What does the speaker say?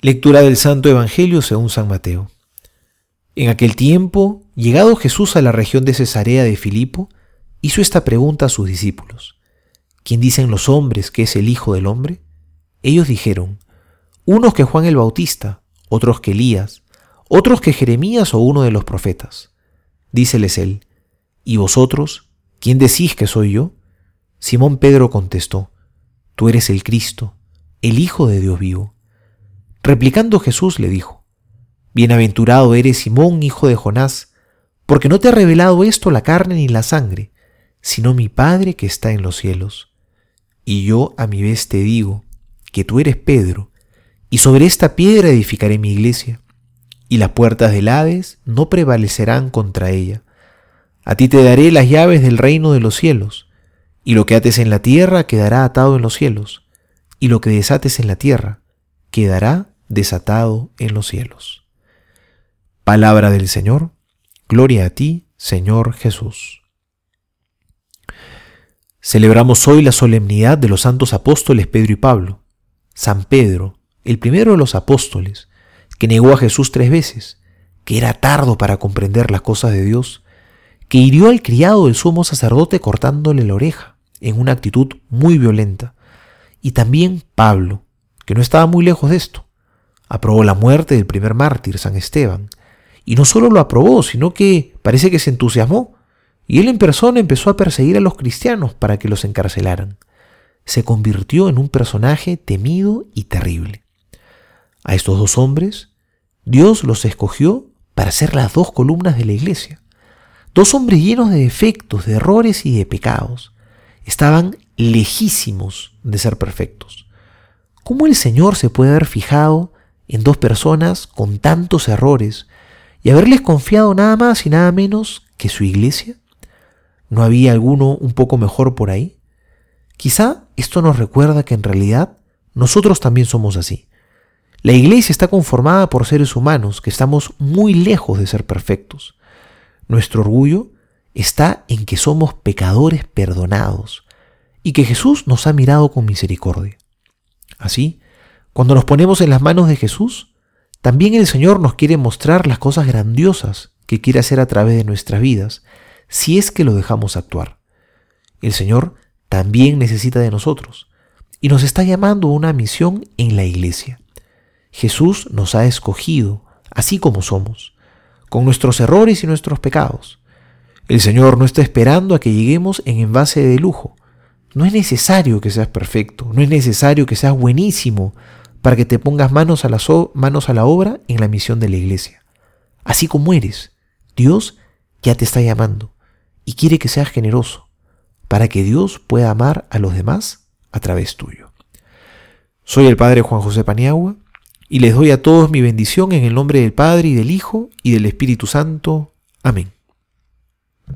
Lectura del Santo Evangelio según San Mateo. En aquel tiempo, llegado Jesús a la región de Cesarea de Filipo, hizo esta pregunta a sus discípulos. ¿Quién dicen los hombres que es el Hijo del Hombre? Ellos dijeron, unos que Juan el Bautista, otros que Elías, otros que Jeremías o uno de los profetas. Díceles él, ¿y vosotros? ¿Quién decís que soy yo? Simón Pedro contestó, Tú eres el Cristo, el Hijo de Dios vivo. Replicando Jesús le dijo, Bienaventurado eres Simón, hijo de Jonás, porque no te ha revelado esto la carne ni la sangre, sino mi Padre que está en los cielos. Y yo a mi vez te digo, que tú eres Pedro, y sobre esta piedra edificaré mi iglesia, y las puertas del Hades no prevalecerán contra ella. A ti te daré las llaves del reino de los cielos, y lo que ates en la tierra quedará atado en los cielos, y lo que desates en la tierra quedará desatado en los cielos. Palabra del Señor, gloria a ti, Señor Jesús. Celebramos hoy la solemnidad de los santos apóstoles Pedro y Pablo. San Pedro, el primero de los apóstoles, que negó a Jesús tres veces, que era tardo para comprender las cosas de Dios, que hirió al criado del sumo sacerdote cortándole la oreja, en una actitud muy violenta, y también Pablo, que no estaba muy lejos de esto. Aprobó la muerte del primer mártir, San Esteban, y no solo lo aprobó, sino que parece que se entusiasmó, y él en persona empezó a perseguir a los cristianos para que los encarcelaran. Se convirtió en un personaje temido y terrible. A estos dos hombres, Dios los escogió para ser las dos columnas de la iglesia. Dos hombres llenos de defectos, de errores y de pecados. Estaban lejísimos de ser perfectos. ¿Cómo el Señor se puede haber fijado en dos personas con tantos errores y haberles confiado nada más y nada menos que su iglesia? ¿No había alguno un poco mejor por ahí? Quizá esto nos recuerda que en realidad nosotros también somos así. La iglesia está conformada por seres humanos que estamos muy lejos de ser perfectos. Nuestro orgullo está en que somos pecadores perdonados y que Jesús nos ha mirado con misericordia. Así, cuando nos ponemos en las manos de Jesús, también el Señor nos quiere mostrar las cosas grandiosas que quiere hacer a través de nuestras vidas, si es que lo dejamos actuar. El Señor también necesita de nosotros y nos está llamando a una misión en la iglesia. Jesús nos ha escogido así como somos, con nuestros errores y nuestros pecados. El Señor no está esperando a que lleguemos en envase de lujo, no es necesario que seas perfecto, no es necesario que seas buenísimo para que te pongas manos a, la manos a la obra en la misión de la iglesia. Así como eres, Dios ya te está llamando y quiere que seas generoso para que Dios pueda amar a los demás a través tuyo. Soy el Padre Juan José Paniagua y les doy a todos mi bendición en el nombre del Padre y del Hijo y del Espíritu Santo. Amén.